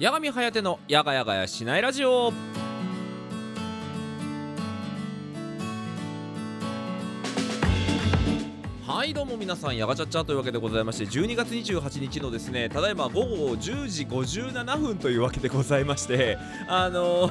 八神颯のやがやがやしないラジオ。はいどうも皆さんやがちゃっちゃというわけでございまして12月28日のですねただいま午後10時57分というわけでございましてあの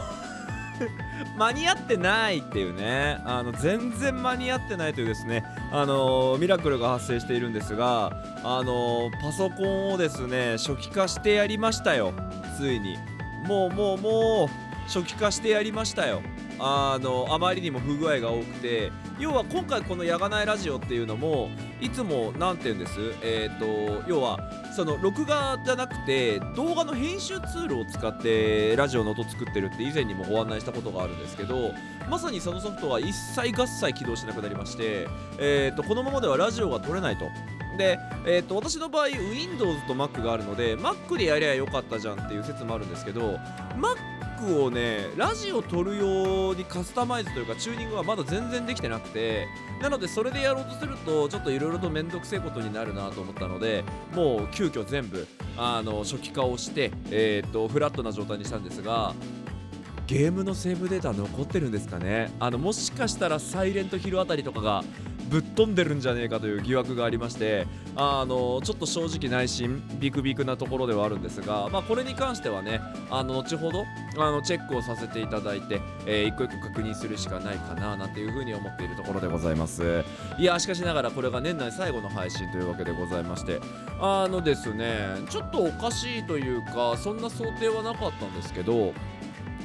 間に合ってないっていうねあの全然間に合ってないというですねあのミラクルが発生しているんですがあのパソコンをですね初期化してやりましたよ。ついに。もうもうもう初期化してやりましたよ。あのあまりにも不具合が多くて。要は今回この「やがないラジオ」っていうのもいつも何て言うんです？えっ、ー、と要はその録画じゃなくて動画の編集ツールを使ってラジオの音作ってるって以前にもご案内したことがあるんですけどまさにそのソフトは一切合切起動しなくなりまして、えーと、このままではラジオが撮れないと。で、えーと、私の場合 Windows と Mac があるので Mac でやりゃよかったじゃんっていう説もあるんですけど Mac をねラジオ撮るようにカスタマイズというかチューニングはまだ全然できてなくてなのでそれでやろうとするとちょっといろいろと面倒くせえことになるなと思ったのでもう急遽全部あの初期化をして、えー、とフラットな状態にしたんですがゲームのセーブデータ残ってるんですかね？あのもしかしたらサイレントヒルあたりとかがぶっ飛んでるんじゃねえかという疑惑がありましてあのちょっと正直内心ビクビクなところではあるんですが、まあ、これに関してはねあの後ほどあのチェックをさせていただいて、えー、一個一個確認するしかないかななんていうふうに思っているところでございます。いやしかしながらこれが年内最後の配信というわけでございましてあのですねちょっとおかしいというかそんな想定はなかったんですけど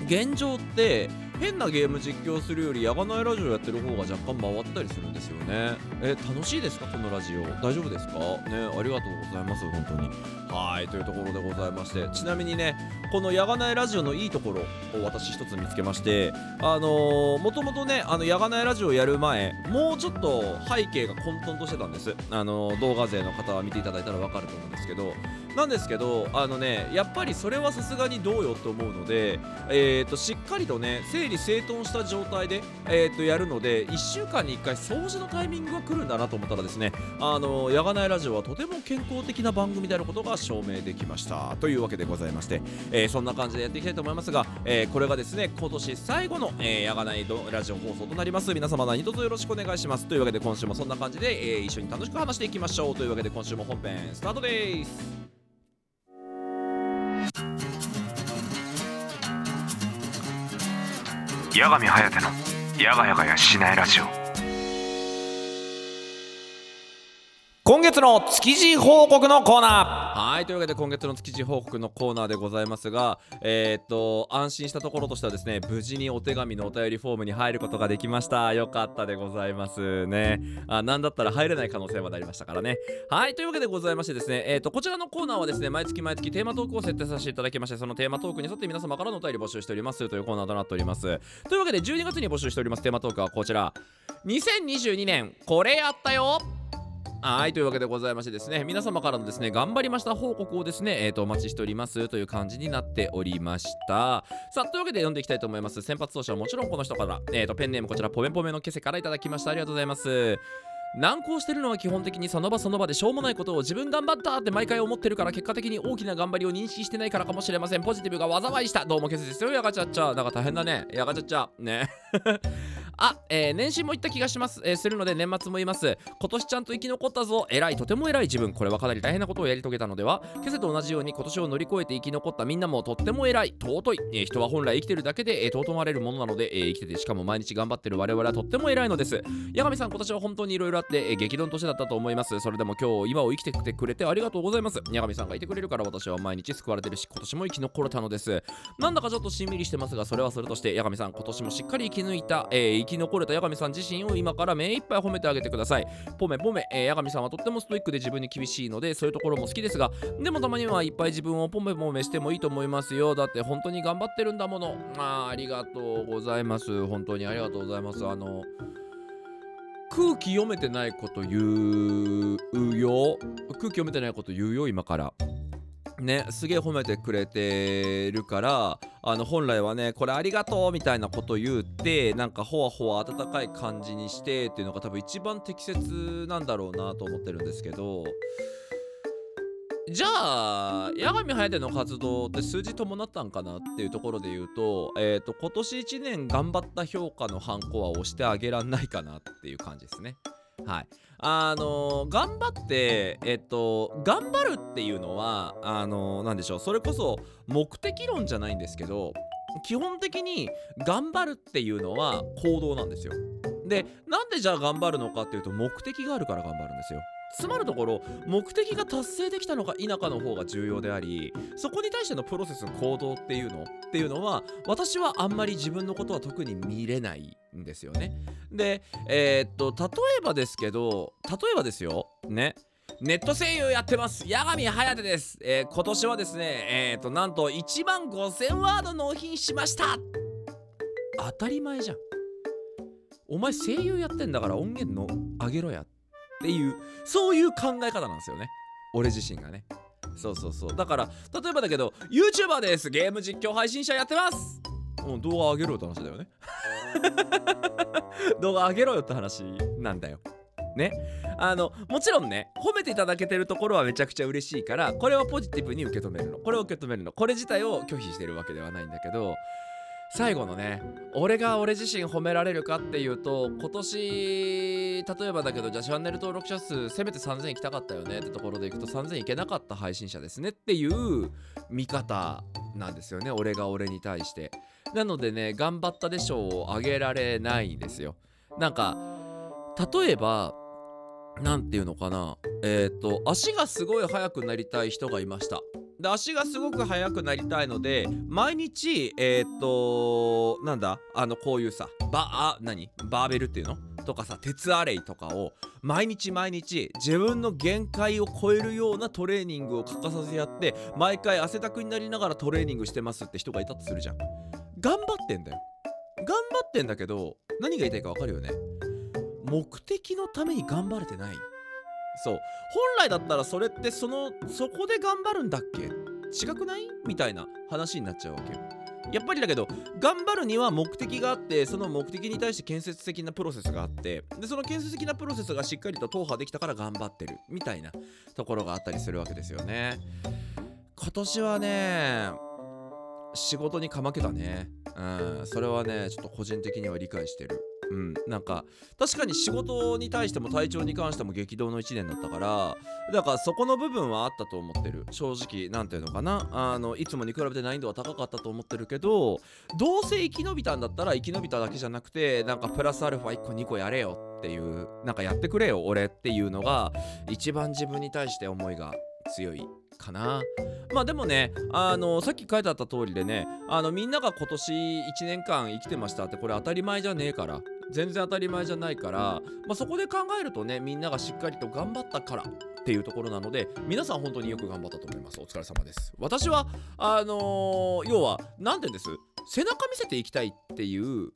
現状って変なゲーム実況するよりやがないラジオやってる方が若干回ったりするんですよね。え楽しいですか？このラジオ。大丈夫ですか？ねありがとうございます本当に。はいというところでございまして。ちなみにねこのやがないラジオのいいところを私一つ見つけましてあのー、もともとねあのやがないラジオやる前もうちょっと背景が混沌としてたんです。あのー、動画勢の方は見ていただいたらわかると思うんですけどなんですけどあのねやっぱりそれはさすがにどうよって思うのでえー、としっかりとね整理整頓した状態で、えー、とやるので1週間に1回掃除のタイミングが来るんだなと思ったらですねあのやがないラジオはとても健康的な番組であることが証明できました。というわけでございまして、えー、そんな感じでやっていきたいと思いますが、えー、これがですね今年最後の、えー、やがないラジオ放送となります。皆様何卒よろしくお願いします。というわけで今週もそんな感じで、えー、一緒に楽しく話していきましょう。というわけで今週も本編スタートです。八神颯のやがやがやしないラジオ。今月の築地報告のコーナー。はいというわけで今月の築地報告のコーナーでございますがえー、っと安心したところとしてはですね無事にお手紙のお便りフォームに入ることができました。よかったでございますね。あなんだったら入れない可能性までありましたからね。はいというわけでございましてですねえー、っとこちらのコーナーはですね毎月毎月テーマトークを設定させていただきましてそのテーマトークに沿って皆様からのお便り募集しておりますというコーナーとなっております。というわけで12月に募集しておりますテーマトークはこちら。2022年これやったよ。はいというわけでございましてですね皆様からのですね頑張りました報告をですねえっ、ー、とお待ちしておりますという感じになっておりました。さあというわけで読んでいきたいと思います。先発投手はもちろんこの人から。えっ、ー、とペンネームこちらポメポメのケセからいただきました。ありがとうございます。難航してるのは基本的にその場その場でしょうもないことを自分頑張ったって毎回思ってるから結果的に大きな頑張りを認識してないからかもしれません。ポジティブが災いした。どうもケセですよ。やがちゃっちゃなんか大変だね。やがちゃっちゃね。あ、えー、年始も言った気がします、えー、するので年末も言います。今年ちゃんと生き残ったぞ。偉いとても偉い。自分これはかなり大変なことをやり遂げたのでは。今朝と同じように今年を乗り越えて生き残った。みんなもとっても偉い。尊い、えー、人は本来生きてるだけで、えー、尊まれるものなので、えー、生きててしかも毎日頑張ってる。我々はとっても偉いのです。八神さん今年は本当に色々あって、えー、激動の年だったと思います。それでも今日今を生きてきてくれてありがとうございます。八神さんがいてくれるから私は毎日救われてるし今年も生き残れたのです。なんだかちょっとしんみりしてますがそれはそれとして八神さん今年もしっかり生き抜いた、えー、生きき残れた八神さんさん自身を今から目いっぱい褒めてあげてください。ポメポメ、えー、八神さんはとってもストイックで自分に厳しいのでそういうところも好きですがでもたまにはいっぱい自分をポメポメしてもいいと思いますよ。だって本当に頑張ってるんだもの。あありがとうございます。本当にありがとうございます。あの空気読めてないこと言うよ。空気読めてないこと言うよ今から。ねすげえ褒めてくれてるからあの本来はねこれありがとうみたいなこと言ってなんかほわほわ温かい感じにしてっていうのが多分一番適切なんだろうなと思ってるんですけどじゃあ八神颯の活動って数字伴ったんかなっていうところで言うと,、えー、と今年1年頑張った評価のハンコは押してあげらんないかなっていう感じですね。はい、あのー頑張ってえっと頑張るっていうのはあのーでしょうそれこそ目的論じゃないんですけど基本的に頑張るっていうのは行動なんですよ。でなんでじゃあ頑張るのかっていうと目的があるから頑張るんですよ。つまるところ目的が達成できたのか否かの方が重要でありそこに対してのプロセスの行動っていうのっていうのは私はあんまり自分のことは特に見れないんですよね。でえーっと例えばですけど例えばですよね。ネット声優やってます。八神颯です、えー今年はですねえーっとなんと1万5000ワード納品しました。当たり前じゃん。お前声優やってんだから音源の上げろや。っていうそういう考え方なんですよね。俺自身がね。そうそうそう。だから例えばだけど YouTuber です。ゲーム実況配信者やってます。もう動画上げろよって話だよね。動画上げろよって話なんだよ。ね。あのもちろんね褒めていただけてるところはめちゃくちゃ嬉しいからこれはポジティブに受け止めるの。これを受け止めるの。これ自体を拒否してるわけではないんだけど最後のね俺が俺自身褒められるかっていうと今年例えばだけどじゃあチャンネル登録者数せめて3000いきたかったよねってところでいくと3000いけなかった配信者ですねっていう見方なんですよね俺が俺に対して。なのでね頑張ったでしょうを上げられないんですよ。なんか例えばなんていうのかな。えっ、と足がすごい速くなりたい人がいました。で足がすごく速くなりたいので毎日えっ、となんだ？あのこういうさバあ何？バーベルっていうの？とかさ鉄アレイとかを毎日毎日自分の限界を超えるようなトレーニングを欠かさずやって毎回汗だくになりながらトレーニングしてますって人がいたとするじゃん。頑張ってんだよ。頑張ってんだけど何が言いたいか分かるよね？目的のために頑張れてない？そう。本来だったらそれってそのそこで頑張るんだっけ？違くない？みたいな話になっちゃうわけよ。やっぱりだけど頑張るには目的があってその目的に対して建設的なプロセスがあってでその建設的なプロセスがしっかりと踏破できたから頑張ってる。みたいなところがあったりするわけですよね。今年はね仕事にかまけたね。うん。それはねちょっと個人的には理解してる。うん、なんか確かに仕事に対しても体調に関しても激動の1年だったからだからそこの部分はあったと思ってる。正直なんていうのかな。あのいつもに比べて難易度は高かったと思ってるけどどうせ生き延びたんだったら生き延びただけじゃなくてなんかプラスアルファ1個2個やれよっていうなんかやってくれよ俺っていうのが一番自分に対して思いが強いかな。まあでもねあのさっき書いてあった通りでねあのみんなが今年1年間生きてましたってこれ当たり前じゃねえから。全然当たり前じゃないから、まあ、そこで考えるとねみんながしっかりと頑張ったからっていうところなので皆さん本当によく頑張ったと思います。お疲れ様です。私はあのー要は何て言うんです？背中見せていきたいっていう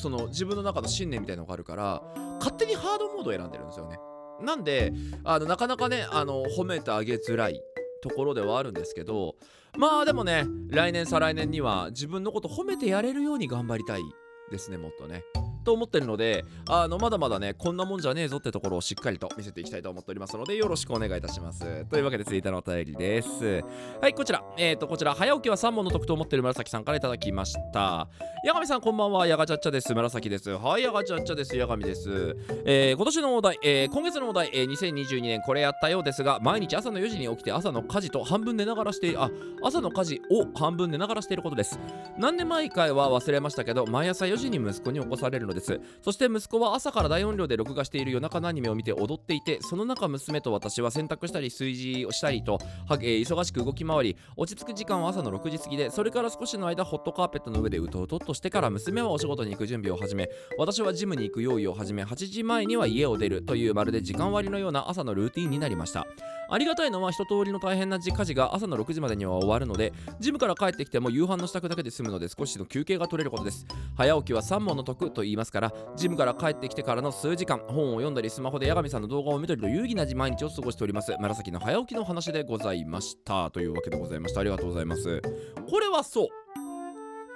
その自分の中の信念みたいなのがあるから勝手にハードモードを選んでるんですよね。なんであのなかなかねあの褒めてあげづらいところではあるんですけどまあでもね来年再来年には自分のこと褒めてやれるように頑張りたいですねもっとね。と思ってるのであのまだまだねこんなもんじゃねえぞってところをしっかりと見せていきたいと思っておりますのでよろしくお願いいたします。というわけで続いてのお便りです。はいこちら。えっ、とこちら。早起きは3問の得と思ってる紫さんからいただきました。八神さんこんばんは。やがちゃっちゃです。紫です。はいやがちゃっちゃです。八神です。えー今年のお題、えー今月のお題、えー2022年これやったようですが毎日朝の4時に起きて朝の家事と半分寝ながらしているあ朝の家事を半分寝ながらしていることです。何年前かは忘れましたけど毎朝4時に息子に起こされるのでです。そして息子は朝から大音量で録画している夜中のアニメを見て踊っていてその中娘と私は洗濯したり炊事をしたりと、えー忙しく動き回り落ち着く時間は朝の6時過ぎでそれから少しの間ホットカーペットの上でうとうとっとしてから娘はお仕事に行く準備を始め私はジムに行く用意を始め8時前には家を出るというまるで時間割のような朝のルーティンになりました。ありがたいのは一通りの大変な家事が朝の6時までには終わるのでジムから帰ってきても夕飯の支度だけで済むので少しの休憩が取れることです。早起きは3問の得と言います。からジムから帰ってきてからの数時間本を読んだりスマホで八神さんの動画を見たりと有意義な毎日を過ごしております。紫の早起きの話でございました。というわけでございました。ありがとうございます。これはそう。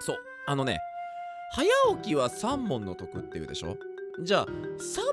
そう。あのね早起きは3問の得っていうでしょ？じゃあ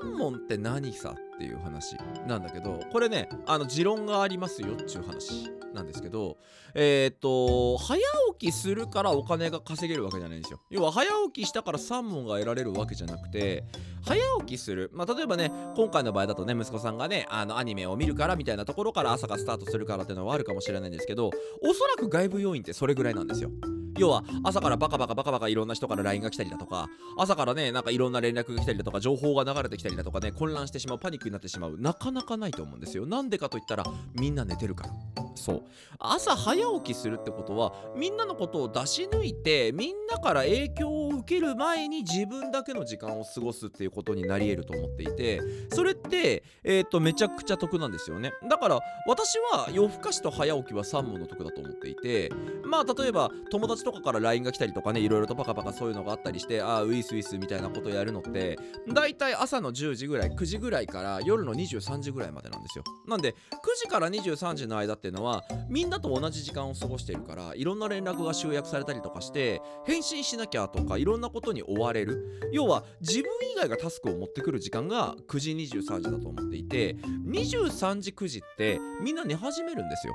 3問って何さ？っっていう話なんだけどこれねあの持論がありますよっちゅう話なんですけどえーっと早起きするからお金が稼げるわけじゃないんですよ。要は早起きしたから3問が得られるわけじゃなくて早起きする。まあ例えばね今回の場合だとね息子さんがねあのアニメを見るからみたいなところから朝がスタートするからっていうのはあるかもしれないんですけどおそらく外部要因ってそれぐらいなんですよ要は朝からバカバカバカバカいろんな人から LINE が来たりだとか朝からねなんかいろんな連絡が来たりだとか情報が流れてきたりだとかね混乱してしまうパニックになってしまう。なかなかないと思うんですよ。なんでかといったらみんな寝てるから。そう。朝早起きするってことはみんなのことを出し抜いてみんなから影響を受ける前に自分だけの時間を過ごすっていうことになり得ると思っていてそれってえっ、とめちゃくちゃ得なんですよね。だから私は夜更かしと早起きは3問の得だと思っていてまあ例えば友達とかから LINE が来たりとかねいろいろとパカパカそういうのがあったりしてああウィスウィスみたいなことやるのってだいたい朝の10時ぐらい9時ぐらいから夜の23時ぐらいまでなんですよ。なんで9時から23時の間っていうのはみんなと同じ時間を過ごしているからいろんな連絡が集約されたりとかして返信しなきゃとかいろんなことに追われる。要は自分以外がタスクを持ってくる時間が9時23時だと思っていて23時9時ってみんな寝始めるんですよ。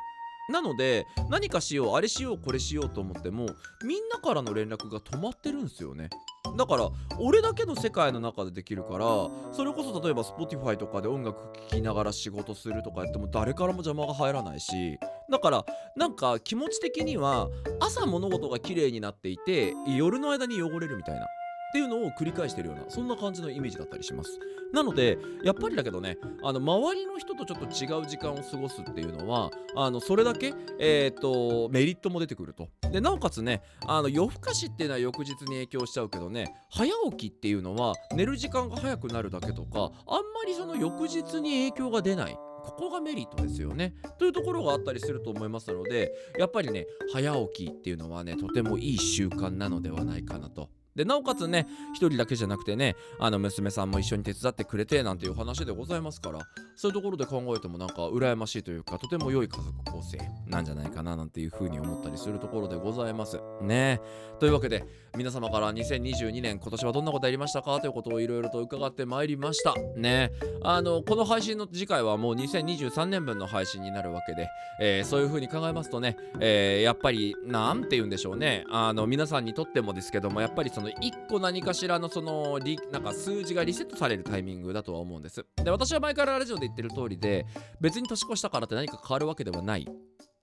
なので何かしようあれしようこれしようと思ってもみんなからの連絡が止まってるんですよね。だから俺だけの世界の中でできるからそれこそ例えば Spotify とかで音楽聴きながら仕事するとかやっても誰からも邪魔が入らないしだからなんか気持ち的には朝物事が綺麗になっていて夜の間に汚れるみたいな。っていうのを繰り返してるようなそんな感じのイメージだったりしますなのでやっぱりだけどねあの周りの人とちょっと違う時間を過ごすっていうのはあのそれだけ、えー、とメリットも出てくるとでなおかつねあの夜更かしっていうのは翌日に影響しちゃうけどね早起きっていうのは寝る時間が早くなるだけとかあんまりその翌日に影響が出ないここがメリットですよね。というところがあったりすると思いますのでやっぱりね早起きっていうのはねとてもいい習慣なのではないかなと。でなおかつね一人だけじゃなくてねあの娘さんも一緒に手伝ってくれてなんていう話でございますからそういうところで考えてもなんか羨ましいというかとても良い家族構成なんじゃないかななんていうふうに思ったりするところでございます。ね。というわけで皆様から2022年今年はどんなことやりましたかということをいろいろと伺ってまいりました。ね。あのこの配信の次回はもう2023年分の配信になるわけで、えーそういうふうに考えますとね、えーやっぱりなんて言うんでしょうね。あの皆さんにとってもですけどもやっぱりそのの1個何かしらのそのリなんか数字がリセットされるタイミングだとは思うんです。で私は前からラジオで言ってる通りで別に年越したからって何か変わるわけではない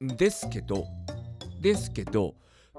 んですけどですけど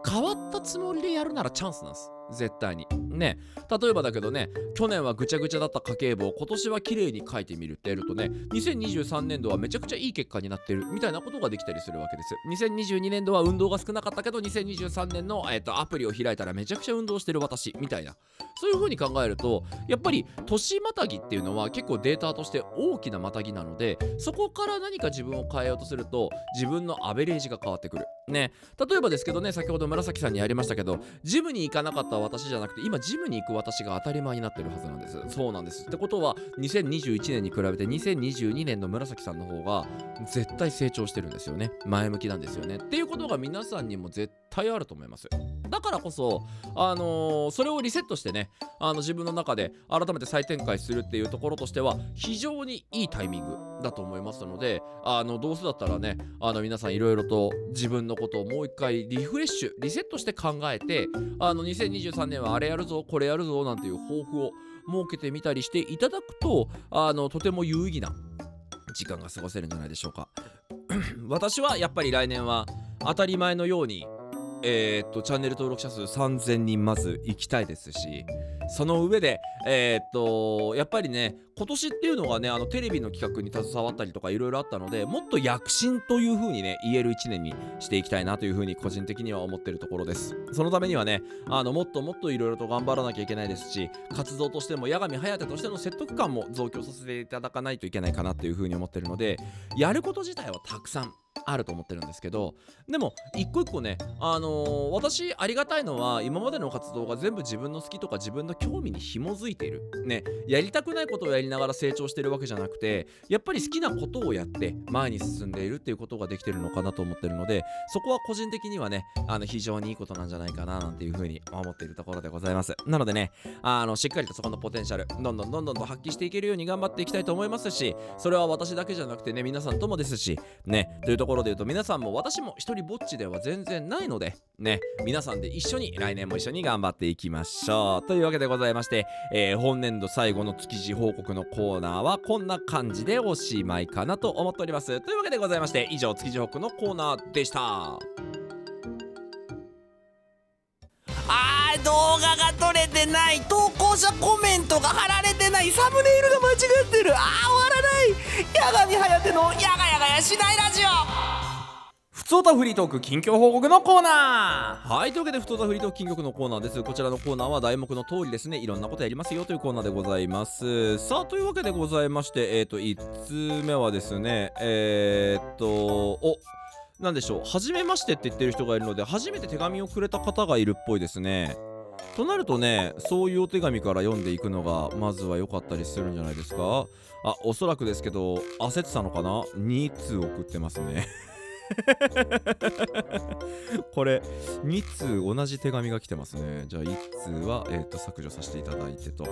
変わったつもりでやるならチャンスなんです。絶対に。ね。例えばだけどね去年はぐちゃぐちゃだった家計簿を今年は綺麗に書いてみるってやるとね2023年度はめちゃくちゃいい結果になってるみたいなことができたりするわけです。2022年度は運動が少なかったけど2023年の、えっとアプリを開いたらめちゃくちゃ運動してる私みたいな。そういう風に考えるとやっぱり年またぎっていうのは結構データとして大きなまたぎなのでそこから何か自分を変えようとすると自分のアベレージが変わってくる。ね。例えばですけどね先ほど紫さんにやりましたけどジムに行かなかった私じゃなくて今ジムに行く私が当たり前になってるはずなんです。そうなんです。ってことは2021年に比べて2022年の紫さんの方が絶対成長してるんですよね。前向きなんですよね。っていうことが皆さんにも絶対あると思います。だからこそあのーそれをリセットしてねあの自分の中で改めて再展開するっていうところとしては非常にいいタイミング。だと思いますのであのどうせだったらねあの皆さんいろいろと自分のことをもう一回リフレッシュリセットして考えてあの2023年はあれやるぞこれやるぞなんていう抱負を設けてみたりしていただくとあのとても有意義な時間が過ごせるんじゃないでしょうか。私はやっぱり来年は当たり前のようにえーっとチャンネル登録者数3000人まず行きたいですしその上でえーっとやっぱりね今年っていうのがねあのテレビの企画に携わったりとかいろいろあったのでもっと躍進という風にね言える1年にしていきたいなという風に個人的には思ってるところです。そのためにはねあのもっともっといろいろと頑張らなきゃいけないですし活動としても八神颯としての説得感も増強させていただかないといけないかなという風に思ってるのでやること自体はたくさんあると思ってるんですけどでも一個一個ねあのー私ありがたいのは今までの活動が全部自分の好きとか自分の興味に紐づいている。ねやりたくないことをやりながら成長してるわけじゃなくてやっぱり好きなことをやって前に進んでいるっていうことができてるのかなと思ってるのでそこは個人的にはねあの非常にいいことなんじゃないかななんていうふうに思っているところでございます。なのでねあのしっかりとそこのポテンシャルどんどんどんどんと発揮していけるように頑張っていきたいと思いますしそれは私だけじゃなくてね皆さんともですしねというところで言うと皆さんも私も一人ぼっちでは全然ないのでね皆さんで一緒に来年も一緒に頑張っていきましょう。というわけでございまして、えー本年度最後の築地報告のコーナーはこんな感じでおしまいかなと思っております。というわけでございまして以上築地報告のコーナーでした。あー動画が撮れてない投稿者コメントが貼られてないサムネイルが間違ってる。あー終わらない。八神颯のやがやがやしないラジオ。ふつおたフリートーク近況報告のコーナー。はいというわけでふつおたフリートーク近況のコーナーです。こちらのコーナーは題目の通りですね。いろんなことやりますよというコーナーでございます。さあというわけでございましてえっ、ー、と1通目はですねえー、っとおなんでしょう。初めましてって言ってる人がいるので初めて手紙をくれた方がいるっぽいですね。となるとねそういうお手紙から読んでいくのがまずは良かったりするんじゃないですかあおそらくですけど焦ってたのかな？2通送ってますね。これ2通同じ手紙が来てますね。じゃあ1通は、えー、と削除させていただいてと。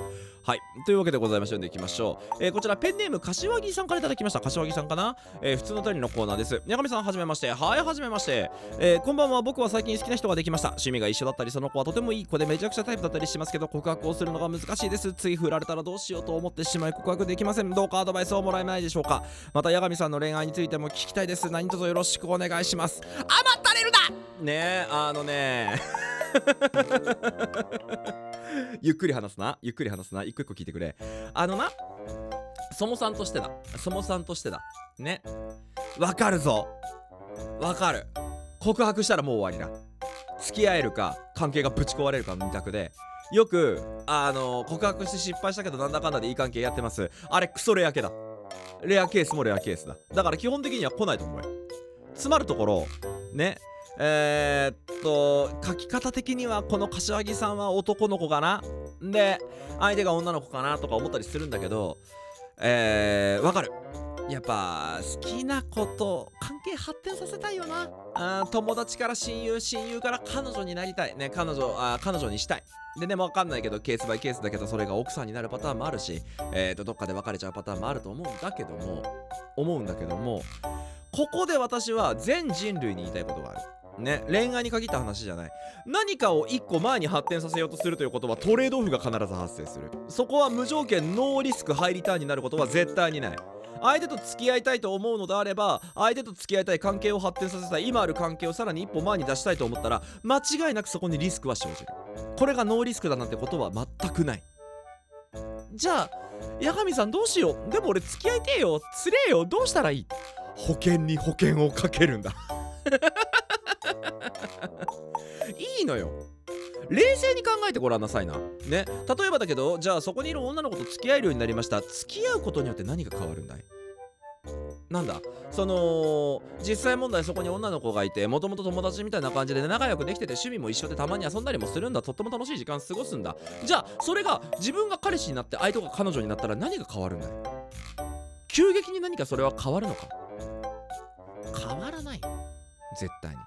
はい。というわけでございまして読んでいきましょう、えーこちらペンネーム柏木さんからいただきました。柏木さんかな、えー普通の便りのコーナーです。八神さんはじめまして。はいはじめまして、えーこんばんは。僕は最近好きな人ができました。趣味が一緒だったりその子はとてもいい子でめちゃくちゃタイプだったりしますけど告白をするのが難しいです。つい振られたらどうしようと思ってしまい告白できません。どうかアドバイスをもらえないでしょうか。また八神さんの恋愛についても聞きたいです。何卒よろしくお願いします。甘ったれるな！ねえあのね。ゆっくり話すな。ゆっくり話すな。一個一個聞いてくれ。あのなそもさんとしてだ。そもさんとしてだ。ね。わかるぞ。わかる。告白したらもう終わりだ。付き合えるか関係がぶち壊れるかの二択で。よくあの告白して失敗したけどなんだかんだでいい関係やってます。あれクソレア系だ。レアケースもレアケースだ。だから基本的には来ないと思うよ。詰まるところね。えー、っと書き方的にはこの柏木さんは男の子かな？で相手が女の子かなとか思ったりするんだけどえー、わかる。やっぱ好きなこと関係発展させたいよな。あ友達から親友親友から彼女になりたい。ね彼女あ彼女にしたい。でねわかんないけどケースバイケースだけどそれが奥さんになるパターンもあるしえー、とどっかで別れちゃうパターンもあると思うんだけども思うんだけどもここで私は全人類に言いたいことがある。ね恋愛に限った話じゃない。何かを一個前に発展させようとするということはトレードオフが必ず発生する。そこは無条件ノーリスクハイリターンになることは絶対にない。相手と付き合いたいと思うのであれば相手と付き合いたい関係を発展させたい。今ある関係をさらに一歩前に出したいと思ったら間違いなくそこにリスクは生じる。これがノーリスクだなんてことは全くない。じゃあ八神さんどうしよう。でも俺付き合いてえよ。つれえよ。どうしたらいい？保険に保険をかけるんだ。いいのよ。冷静に考えてごらんなさいな。ね。例えばだけどじゃあそこにいる女の子と付き合えるようになりました。付き合うことによって何が変わるんだい？なんだ？その実際問題そこに女の子がいてもともと友達みたいな感じで仲良くできてて趣味も一緒でたまに遊んだりもするんだ。とっても楽しい時間過ごすんだ。じゃあそれが自分が彼氏になって相手が彼女になったら何が変わるんだい？急激に何かそれは変わるのか？変わらない。絶対に。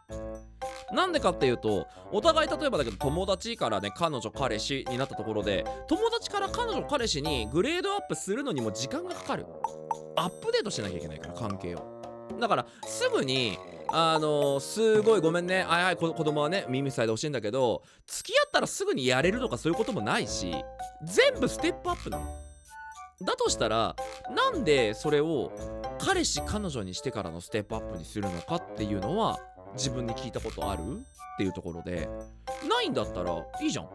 なんでかっていうとお互い例えばだけど友達からね彼女彼氏になったところで友達から彼女彼氏にグレードアップするのにも時間がかかる。アップデートしなきゃいけないから関係を。だからすぐにあのすごいごめんねはいはいこ子供はね耳塞いでほしいんだけど付き合ったらすぐにやれるとかそういうこともないし全部ステップアップなの。だとしたらなんでそれを彼氏彼女にしてからのステップアップにするのかっていうのは自分に聞いたことある？っていうところで。ないんだったらいいじゃん。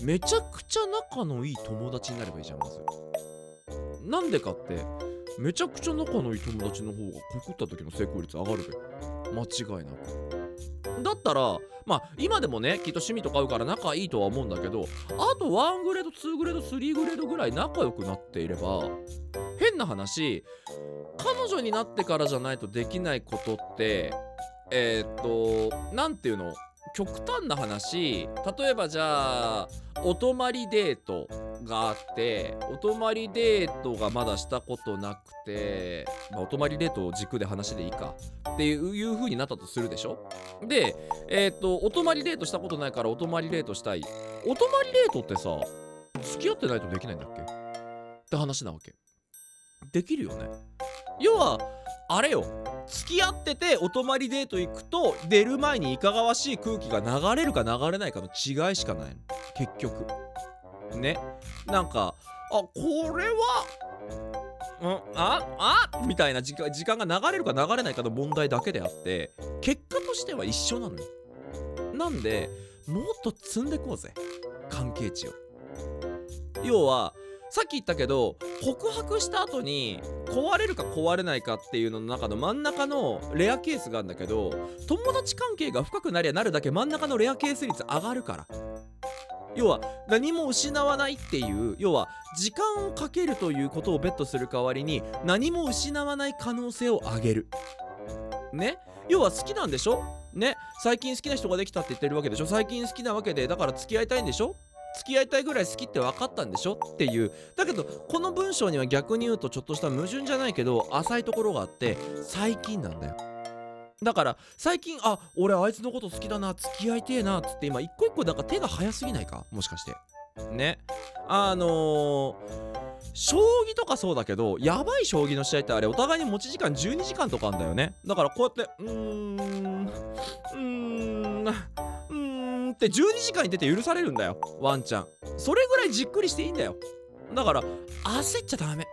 めちゃくちゃ仲のいい友達になればいいじゃんまず。なんでかってめちゃくちゃ仲のいい友達の方が告った時の成功率上がるべ。間違いなく。だったらまあ今でもねきっと趣味とか合うから仲いいとは思うんだけどあと1グレード2グレード3グレードぐらい仲良くなっていれば変な話彼女になってからじゃないとできないことってえーとなんていうの？極端な話。例えばじゃあお泊まりデートがあってお泊まりデートがまだしたことなくて、まあ、お泊まりデートを軸で話でいいか。っていういう風になったとするでしょ？でえーっとお泊まりデートしたことないからお泊まりデートしたい。お泊まりデートってさ付き合ってないとできないんだっけ？って話なわけ。できるよね。要はあれよ。付き合っててお泊まりデート行くと出る前にいかがわしい空気が流れるか流れないかの違いしかないの。結局。ね。なんかあこれはんああみたいな時間時間が流れるか流れないかの問題だけであって結果としては一緒なのよ。なんでもっと積んでこうぜ。関係値を。要はさっき言ったけど告白した後に壊れるか壊れないかっていうのの中の真ん中のレアケースがあるんだけど友達関係が深くなりゃなるだけ真ん中のレアケース率上がるから。要は何も失わないっていう要は時間をかけるということをベットする代わりに何も失わない可能性を上げる。ね？要は好きなんでしょ？ね？最近好きな人ができたって言ってるわけでしょ？最近好きなわけでだから付き合いたいんでしょ？付き合いたいぐらい好きって分かったんでしょ？っていう。だけどこの文章には逆に言うとちょっとした矛盾じゃないけど浅いところがあって最近なんだよ。だから最近あ俺あいつのこと好きだな付き合いてえなっつって今一個一個なんか手が早すぎないか？もしかして。ね。あのー将棋とかそうだけどやばい将棋の試合ってあれお互いに持ち時間12時間とかあんだよね。だからこうやってうーんうーんんって12時間に出て許されるんだよワンちゃん。それぐらいじっくりしていいんだよ。だから焦っちゃダメ。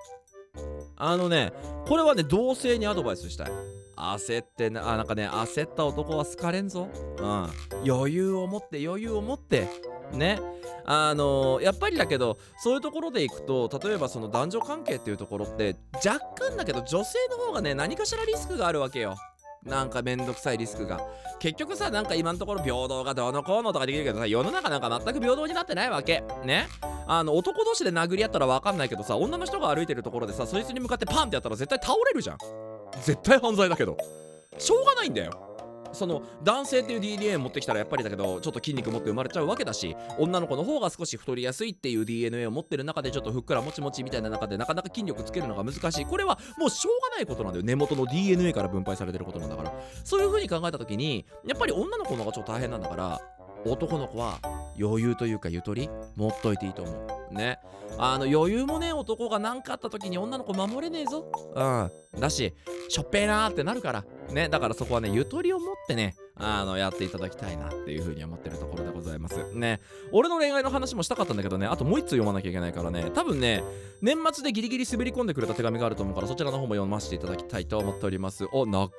あのねこれはね同性にアドバイスしたい。焦ってなあなんかね焦った男は好かれんぞ。うん。余裕を持って余裕を持って。ね。あのーやっぱりだけどそういうところでいくと例えばその男女関係っていうところって若干だけど女性の方がね何かしらリスクがあるわけよ。なんかめんどくさいリスクが。結局さなんか今のところ平等がどうのこうのとかできるけどさ世の中なんか全く平等になってないわけ。ね。あの男同士で殴り合ったら分かんないけどさ女の人が歩いてるところでさそいつに向かってパンってやったら絶対倒れるじゃん。絶対犯罪だけど。しょうがないんだよ。その男性っていう DNA 持ってきたらやっぱりだけどちょっと筋肉持って生まれちゃうわけだし女の子の方が少し太りやすいっていう DNA を持ってる中でちょっとふっくらもちもちみたいな中でなかなか筋力つけるのが難しい。これはもうしょうがないことなんだよ。根元の DNA から分配されてることなんだから。そういう風に考えた時にやっぱり女の子の方がちょっと大変なんだから男の子は余裕というかゆとり持っといていいと思う。ね。あの余裕もね男が何かあった時に女の子守れねえぞ。うん。だししょっぺーなーってなるから。ね。だからそこはねゆとりを持ってねあのやっていただきたいなっていう風に思ってるところでございます。ね。俺の恋愛の話もしたかったんだけどねあともう一通読まなきゃいけないからね。多分ね年末でギリギリ滑り込んでくれた手紙があると思うからそちらの方も読ませていただきたいと思っております。お長っ。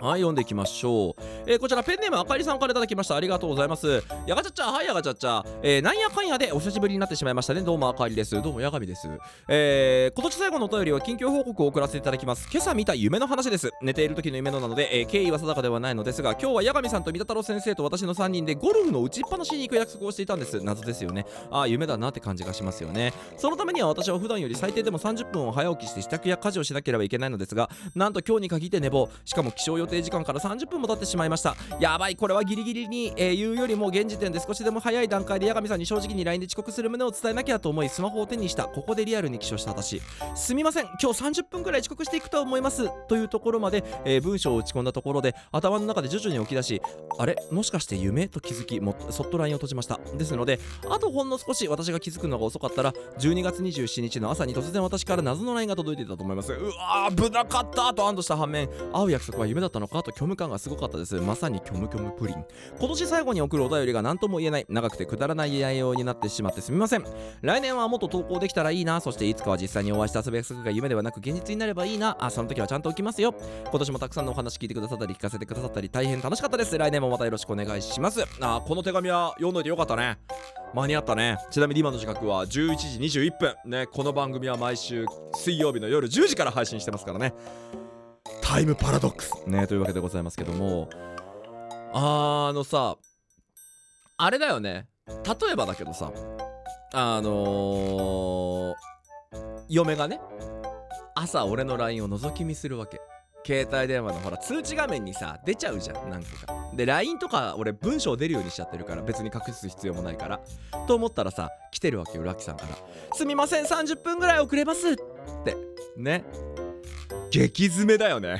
はい、読んでいきましょう。えーこちらペンネームあかりさんからいただきました。ありがとうございます。やがちゃちゃ、はい、やがちゃちゃ。えーなんやかんやでお久しぶりになってしまいましたね。どうもあかりです。どうもやがみです。えー今年最後のお便りは近況報告を送らせていただきます。今朝見た夢の話です。寝ている時の夢のなので、えー経緯は定かではないのですが、今日はやがみさんと三田太郎先生と私の3人でゴルフの打ちっぱなしに行く約束をしていたんです。謎ですよね。ああ、夢だなって感じがしますよね。そのためには私は普段より最低でも30分を早起きして支度や家事をしなければいけないのですが、なんと今日に限って寝坊しかも起床予定時間から30分も経ってしまいました。やばいこれはギリギリに、えー言うよりも現時点で少しでも早い段階で八神さんに正直に LINE で遅刻する旨を伝えなきゃと思いスマホを手にした。ここでリアルに起床した私。すみません今日30分くらい遅刻していくと思います。というところまで、えー文章を打ち込んだところで頭の中で徐々に起き出しあれ？もしかして夢？と気づきもそっと LINE を閉じました。ですのであとほんの少し私が気づくのが遅かったら12月27日の朝に突然私から謎の LINE が届いていたと思います。うわー危なかった！と安堵した反面会う約束は夢だったのかと虚無感がすごかったです。まさに虚無虚無プリン。今年最後に送るお便りが何とも言えない。長くてくだらない内容になってしまってすみません。来年はもっと投稿できたらいいなそしていつかは実際にお会いして遊ぶ約束が夢ではなく現実になればいいな。あその時はちゃんと起きますよ。今年もたくさんのお話聞いてくださったり聞かせてくださったり大変楽しかったです。来年もまたよろしくお願いします。あこの手紙は読んどいてよかったね。間に合ったね。ちなみに今の時刻は11時21分。ねこの番組は毎週水曜日の夜10時から配信してますからね。タイムパラドックス。ねというわけでございますけども。あのさあれだよね。例えばだけどさあのー嫁がね朝俺の LINE を覗き見するわけ。携帯電話のほら通知画面にさ出ちゃうじゃん何個かで LINE とか俺文章出るようにしちゃってるから別に隠す必要もないから。と思ったらさ来てるわけよラッキさんから「すみません30分ぐらい遅れます」って。ね。激詰めだよね。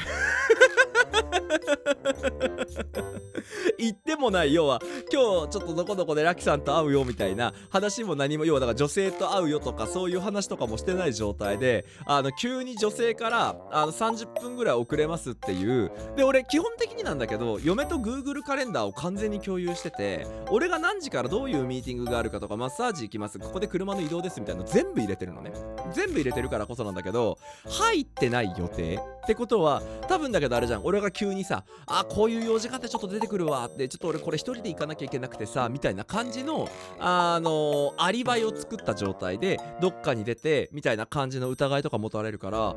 言ってもない要は今日ちょっとどこどこでラキさんと会うよみたいな話も何も要はだから女性と会うよとかそういう話とかもしてない状態であの急に女性からあの30分ぐらい遅れますっていう。で俺基本的になんだけど嫁と Google カレンダーを完全に共有してて俺が何時からどういうミーティングがあるかとかマッサージ行きます。ここで車の移動ですみたいなの全部入れてるのね。全部入れてるからこそなんだけど入ってない予定ってことは多分だけどあれじゃん。俺が急にさあこういう用事があってちょっと出てくるわってちょっと俺これ一人で行かなきゃいけなくてさみたいな感じのあのアリバイを作った状態でどっかに出てみたいな感じの疑いとか持たれるから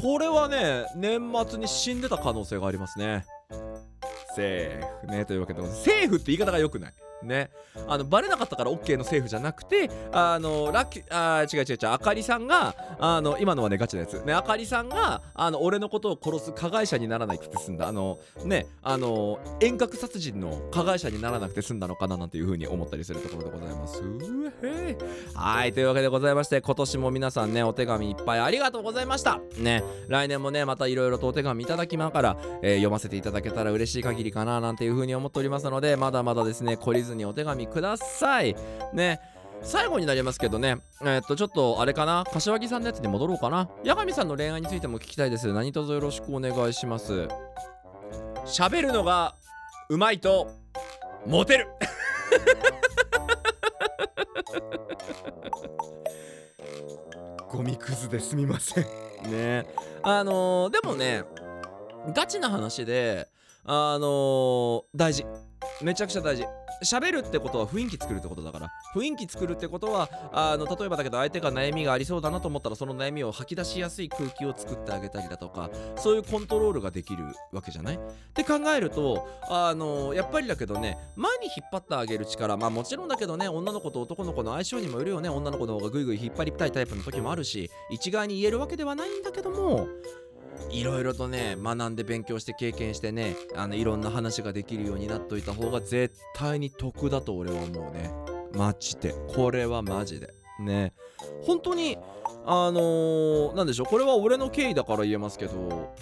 これはね年末に死んでた可能性がありますね。セーフね。というわけでセーフって言い方が良くない。ね。あのバレなかったから OK のセーフじゃなくてあのラッキーあー違う違う違うあかりさんがあの今のはねガチなやつ。ねあかりさんがあの俺のことを殺す加害者にならないって済んだ。あのねあの遠隔殺人の加害者にならなくて済んだのかななんていう風に思ったりするところでございます。はいというわけでございまして今年も皆さんねお手紙いっぱいありがとうございました。ね来年もねまたいろいろとお手紙いただきながら、えー読ませていただけたら嬉しい限りかななんていう風に思っておりますのでまだまだですね懲りずにお手紙ください。ね。最後になりますけどね。えーっとちょっとあれかな。柏木さんのやつに戻ろうかな。八神さんの恋愛についても聞きたいです。何卒よろしくお願いします。喋るのがうまいとモテる。ゴミくずですみません。ね。あのーでもねガチな話であのー大事めちゃくちゃ大事。喋るってことは雰囲気作るってことだから。雰囲気作るってことはあの例えばだけど相手が悩みがありそうだなと思ったらその悩みを吐き出しやすい空気を作ってあげたりだとかそういうコントロールができるわけじゃない？って考えるとあのやっぱりだけどね前に引っ張ってあげる力まあもちろんだけどね女の子と男の子の相性にもよるよね。女の子の方がグイグイ引っ張りたいタイプの時もあるし一概に言えるわけではないんだけどもいろいろとね学んで勉強して経験してねあのいろんな話ができるようになっといた方が絶対に得だと俺は思うね。マジで。これはマジで。ね。本当にあのー、でしょう。これは俺の経緯だから言えますけど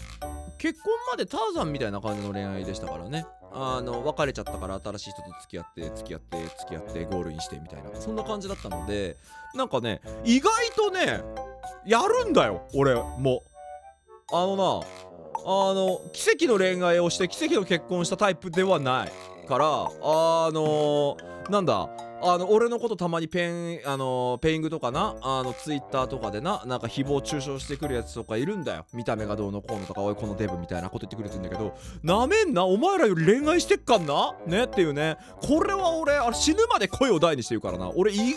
結婚までターザンみたいな感じの恋愛でしたからね。あの別れちゃったから新しい人と付き合って付き合って付き合ってゴールインしてみたいな。そんな感じだったのでなんかね意外とねやるんだよ俺も。あのなあの奇跡の恋愛をして奇跡の結婚したタイプではないからあのなんだあの俺のことたまにペンあのペイングとかなあのツイッターとかでななんか誹謗中傷してくるやつとかいるんだよ。見た目がどうのこうのとかおいこのデブみたいなこと言ってくるやついるんだけどなめんなお前らより恋愛してっかんな？ね？っていうね。これは俺あ死ぬまで声を大にしてるからな。俺意外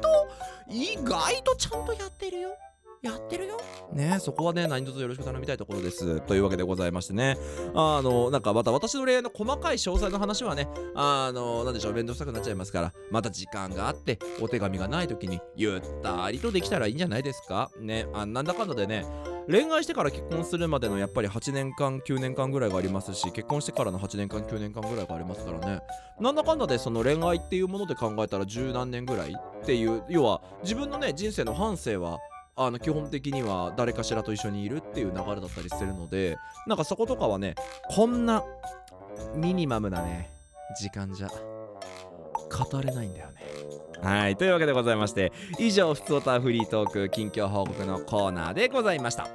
と意外とちゃんとやってるよ。やってるよ。ねそこはね何卒よろしく頼みたいところです。というわけでございましてね。あのなんかまた私の恋愛の細かい詳細の話はねあのなんでしょう面倒くさくなっちゃいますからまた時間があってお手紙がない時にゆったりとできたらいいんじゃないですか？ねあなんだかんだでね恋愛してから結婚するまでのやっぱり8年間9年間ぐらいがありますし結婚してからの8年間9年間ぐらいがありますからね。なんだかんだでその恋愛っていうもので考えたら十何年ぐらいっていう要は自分のね人生の半生はあの基本的には誰かしらと一緒にいるっていう流れだったりするのでなんかそことかはねこんなミニマムなね時間じゃ語れないんだよね。はいというわけでございまして以上ふつおたフリートーク近況報告のコーナーでございました。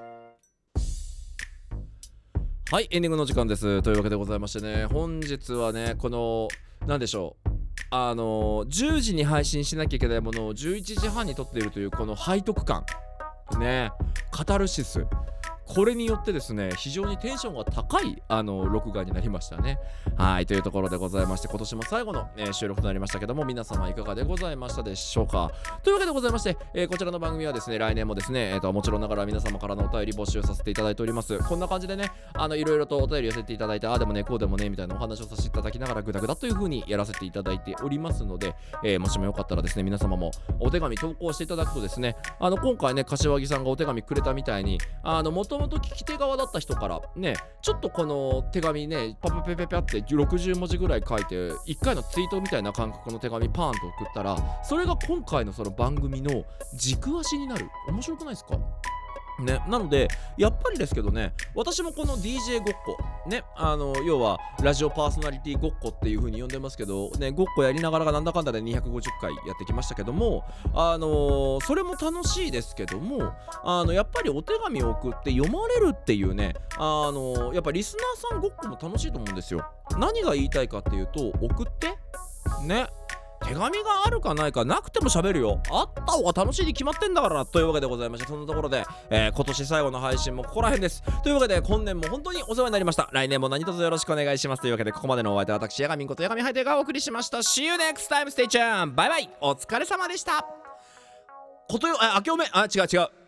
はいエンディングの時間です。というわけでございましてね本日はねこの何でしょうあの10時に配信しなきゃいけないものを11時半に撮っているというこの背徳感ね。カタルシス。これによってですね非常にテンションが高いあの録画になりましたね。はいというところでございまして今年も最後の、えー収録となりましたけども皆様いかがでございましたでしょうか？というわけでございまして、えーこちらの番組はですね来年もですね、えーともちろんながら皆様からのお便り募集させていただいております。こんな感じでねあのいろいろとお便り寄せていただいてああでもねこうでもねみたいなお話をさせていただきながらグダグダという風にやらせていただいておりますので、えーもしもよかったらですね皆様もお手紙投稿していただくとですねあの今回ね柏木さんがお手紙くれたみたいにあのもともと聞き手側だった人からねちょっとこの手紙ねパパペペペって60文字ぐらい書いて1回のツイートみたいな感覚の手紙パーンと送ったらそれが今回のその番組の軸足になる。面白くないですか？ね、なのでやっぱりですけどね私もこの DJ ごっこねあの要はラジオパーソナリティごっこっていう風に呼んでますけどねごっこやりながらがなんだかんだで250回やってきましたけどもあのそれも楽しいですけどもあのやっぱりお手紙を送って読まれるっていうねあのやっぱリスナーさんごっこも楽しいと思うんですよ。何が言いたいかっていうと送ってね手紙があるかないかなくても喋るよ。あった方が楽しいに決まってんだからというわけでございましてそんなところで、えー今年最後の配信もここら辺です。というわけで今年も本当にお世話になりました。来年も何卒よろしくお願いします。というわけでここまでのお相手は私ヤガミンことヤガミハイテがお送りしました。See you next time. Stay tuned. バイバイお疲れ様でした。ことよあ明けおめあ違う違う。